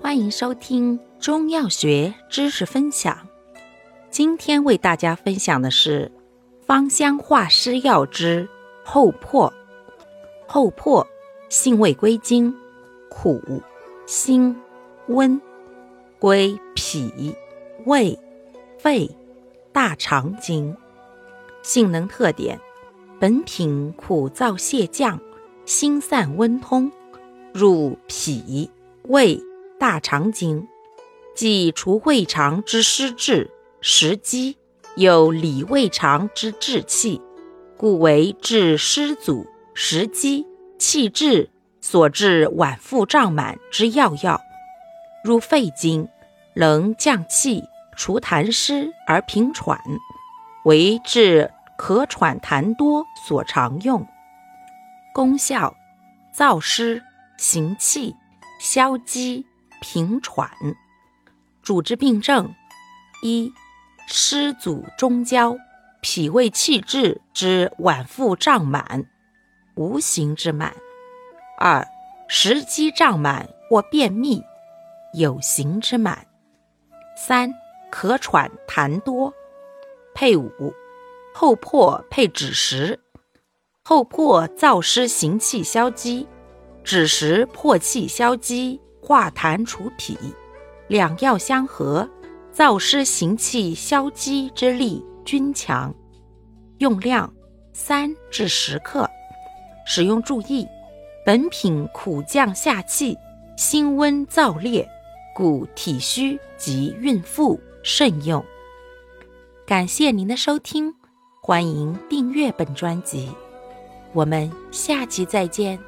欢迎收听中药学知识分享。今天为大家分享的是芳香化湿药之厚朴。厚朴性味归经：苦、辛、温，归脾、胃、肺、大肠经。性能特点：本品苦燥泻降，辛散温通，入脾、胃。大肠经，即除胃肠之湿滞食积，有理胃肠之滞气，故为治湿阻食积气滞所致脘腹胀满之要药。入肺经，能降气除痰湿而平喘，为治咳喘痰多所常用。功效：燥湿行气，消积。平喘，主治病症：一、湿阻中焦、脾胃气滞之脘腹胀满，无形之满；二、食积胀满或便秘，有形之满；三、咳喘痰多。配伍：厚朴配枳实。厚朴燥湿行气消积，枳实破气消积。化痰除痞，两药相合，燥湿行气消积之力均强。用量三至十克。使用注意：本品苦降下气，辛温燥烈，故体虚及孕妇慎用。感谢您的收听，欢迎订阅本专辑，我们下期再见。